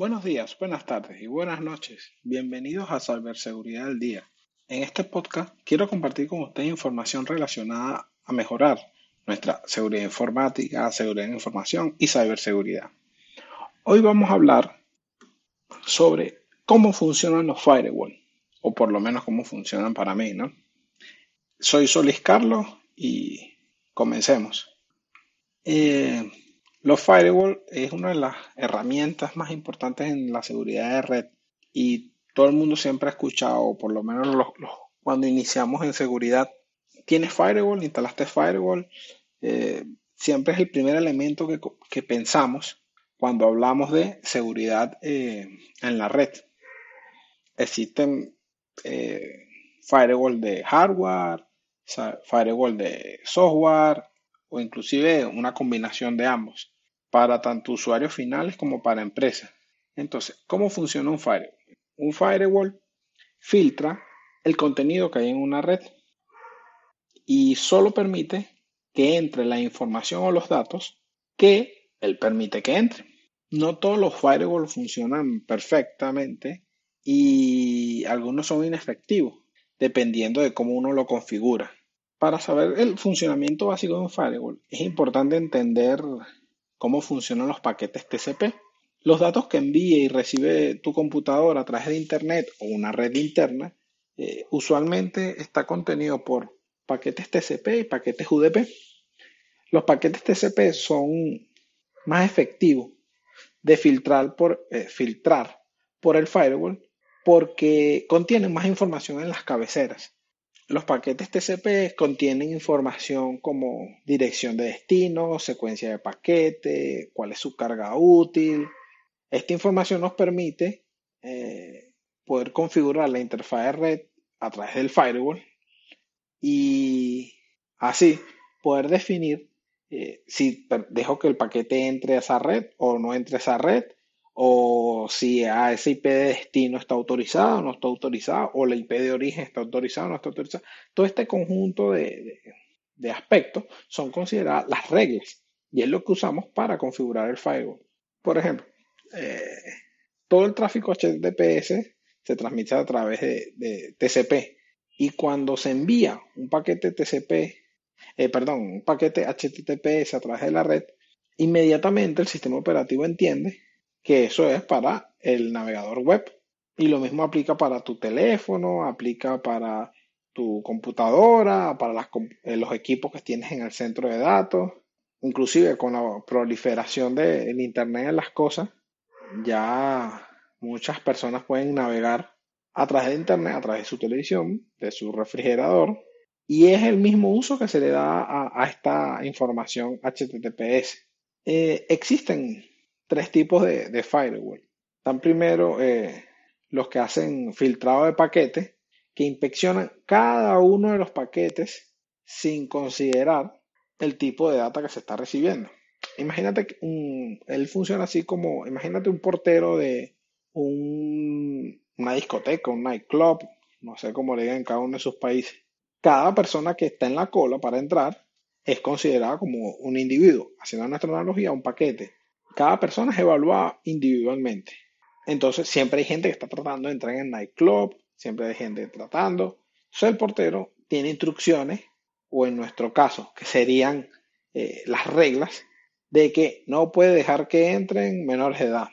Buenos días, buenas tardes y buenas noches. Bienvenidos a Ciberseguridad del Día. En este podcast quiero compartir con ustedes información relacionada a mejorar nuestra seguridad informática, seguridad de información y ciberseguridad. Hoy vamos a hablar sobre cómo funcionan los firewalls, o por lo menos cómo funcionan para mí, ¿no? Soy Solis Carlos y comencemos. Eh, los firewall es una de las herramientas más importantes en la seguridad de red y todo el mundo siempre ha escuchado, por lo menos cuando iniciamos en seguridad, tienes firewall, instalaste firewall, eh, siempre es el primer elemento que, pensamos cuando hablamos de seguridad eh, en la red. Existen eh, firewall de hardware, firewall de software, o inclusive una combinación de ambos para tanto usuarios finales como para empresas. Entonces, ¿cómo funciona un firewall? Un firewall filtra el contenido que hay en una red y solo permite que entre la información o los datos que él permite que entre. No todos los firewalls funcionan perfectamente y algunos son inefectivos, dependiendo de cómo uno lo configura. Para saber el funcionamiento básico de un firewall, es importante entender cómo funcionan los paquetes TCP. Los datos que envíe y recibe tu computadora a través de Internet o una red interna, eh, usualmente está contenido por paquetes TCP y paquetes UDP. Los paquetes TCP son más efectivos de filtrar por, eh, filtrar por el firewall porque contienen más información en las cabeceras. Los paquetes TCP contienen información como dirección de destino, secuencia de paquete, cuál es su carga útil. Esta información nos permite eh, poder configurar la interfaz de red a través del firewall y así poder definir eh, si dejo que el paquete entre a esa red o no entre a esa red o si a ese IP de destino está autorizado o no está autorizado, o la IP de origen está autorizado o no está autorizado. Todo este conjunto de, aspectos son consideradas las reglas y es lo que usamos para configurar el firewall. Por ejemplo, eh, todo el tráfico HTTPS se transmite a través de, TCP y cuando se envía un paquete TCP, eh, perdón, un paquete HTTPS a través de la red, inmediatamente el sistema operativo entiende que eso es para el navegador web. Y lo mismo aplica para tu teléfono, aplica para tu computadora, para eh, los equipos que tienes en el centro de datos, inclusive con la proliferación del Internet de las cosas, ya muchas personas pueden navegar a través de Internet, a través de su televisión, de su refrigerador, y es el mismo uso que se le da a, esta información HTTPS. Eh, existen tres tipos de, firewall. Están primero eh, los que hacen filtrado de paquetes, que inspeccionan cada uno de los paquetes sin considerar el tipo de data que se está recibiendo. Imagínate que él funciona así como, imagínate un portero de una discoteca, un nightclub, no sé cómo le digan en cada uno de sus países. Cada persona que está en la cola para entrar es considerada como un individuo, haciendo nuestra analogía, un paquete cada persona es evaluada individualmente. Entonces, siempre hay gente que está tratando de entrar en el nightclub, siempre hay gente tratando. Entonces, el portero tiene instrucciones, o en nuestro caso, que serían eh, las reglas, de que no puede dejar que entren menores de edad.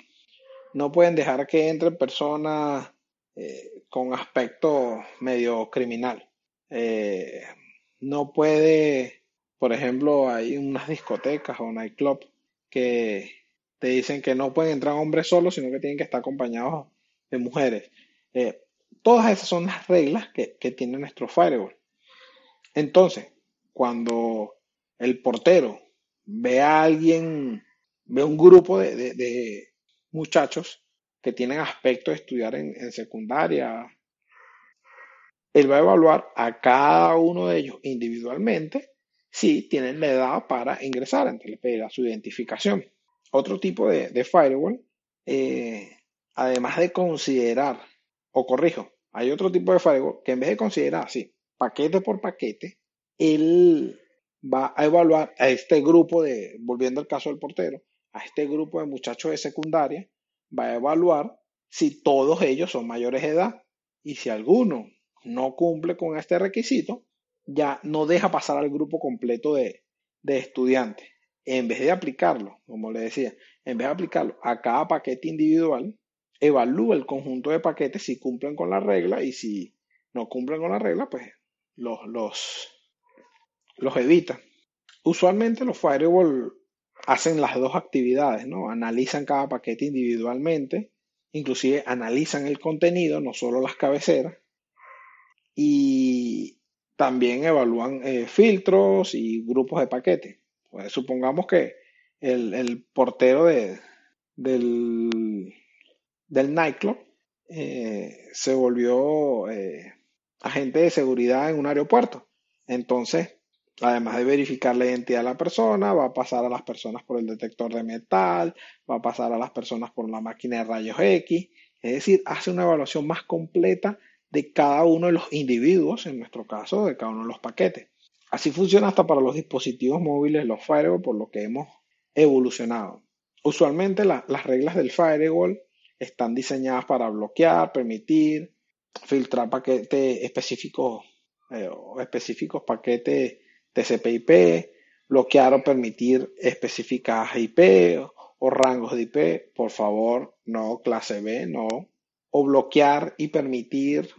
No pueden dejar que entren personas eh, con aspecto medio criminal. Eh, no puede, por ejemplo, hay unas discotecas o nightclub que te dicen que no pueden entrar hombres solos, sino que tienen que estar acompañados de mujeres. Eh, todas esas son las reglas que, tiene nuestro firewall. Entonces, cuando el portero ve a alguien, ve un grupo de, muchachos que tienen aspecto de estudiar en, secundaria, él va a evaluar a cada uno de ellos individualmente si tienen la edad para ingresar, entonces le pedirá su identificación otro tipo de, firewall, eh, además de considerar, o corrijo, hay otro tipo de firewall que en vez de considerar así, paquete por paquete, él va a evaluar a este grupo de, volviendo al caso del portero, a este grupo de muchachos de secundaria va a evaluar si todos ellos son mayores de edad y si alguno no cumple con este requisito, ya no deja pasar al grupo completo de, de estudiantes. En vez de aplicarlo, como le decía, en vez de aplicarlo a cada paquete individual, evalúa el conjunto de paquetes si cumplen con la regla y si no cumplen con la regla, pues los, los, los evita. Usualmente los firewall hacen las dos actividades, ¿no? Analizan cada paquete individualmente, inclusive analizan el contenido, no solo las cabeceras, y también evalúan eh, filtros y grupos de paquetes. Pues supongamos que el, portero de, del, del eh, se volvió eh, agente de seguridad en un aeropuerto. Entonces, además de verificar la identidad de la persona, va a pasar a las personas por el detector de metal, va a pasar a las personas por la máquina de rayos X, es decir, hace una evaluación más completa de cada uno de los individuos, en nuestro caso, de cada uno de los paquetes. Así funciona hasta para los dispositivos móviles, los firewall, por lo que hemos evolucionado. Usualmente las reglas del firewall están diseñadas para bloquear, permitir, filtrar paquetes específicos eh, o específicos paquetes TCP/IP, bloquear o permitir específicas IP o, rangos de IP, por favor, no clase B, no, o bloquear y permitir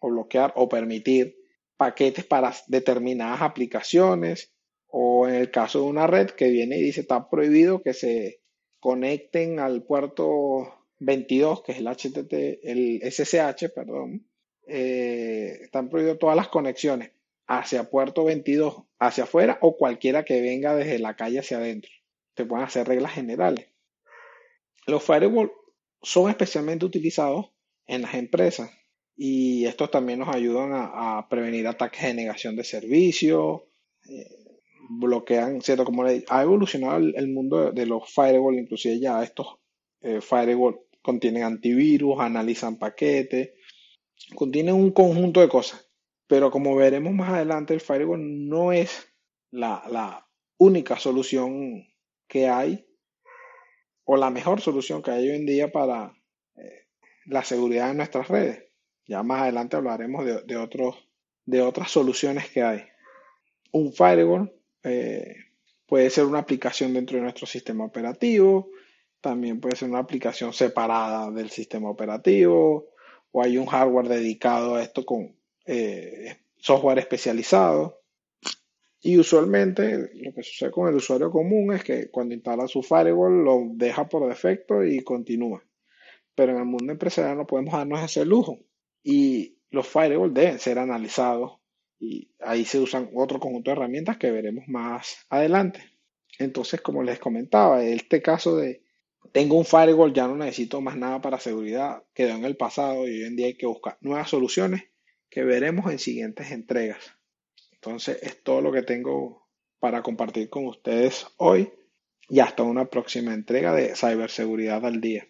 o bloquear o permitir paquetes para determinadas aplicaciones o en el caso de una red que viene y dice está prohibido que se conecten al puerto 22 que es el HTT, el SSH, perdón, eh, están prohibidas todas las conexiones hacia puerto 22, hacia afuera o cualquiera que venga desde la calle hacia adentro. Se pueden hacer reglas generales. Los firewall son especialmente utilizados en las empresas y estos también nos ayudan a, prevenir ataques de negación de servicio, eh, bloquean, ¿cierto? Como ha evolucionado el, mundo de, los firewall, inclusive ya estos eh, firewall contienen antivirus, analizan paquetes, contienen un conjunto de cosas. Pero como veremos más adelante, el firewall no es la, única solución que hay o la mejor solución que hay hoy en día para eh, la seguridad de nuestras redes. Ya más adelante hablaremos de, otros, de otras soluciones que hay. Un firewall eh, puede ser una aplicación dentro de nuestro sistema operativo, también puede ser una aplicación separada del sistema operativo, o hay un hardware dedicado a esto con eh, software especializado. Y usualmente lo que sucede con el usuario común es que cuando instala su firewall lo deja por defecto y continúa. Pero en el mundo empresarial no podemos darnos ese lujo. Y los firewalls deben ser analizados y ahí se usan otro conjunto de herramientas que veremos más adelante. Entonces, como les comentaba, este caso de tengo un firewall, ya no necesito más nada para seguridad, quedó en el pasado y hoy en día hay que buscar nuevas soluciones que veremos en siguientes entregas. Entonces es todo lo que tengo para compartir con ustedes hoy y hasta una próxima entrega de Ciberseguridad al Día.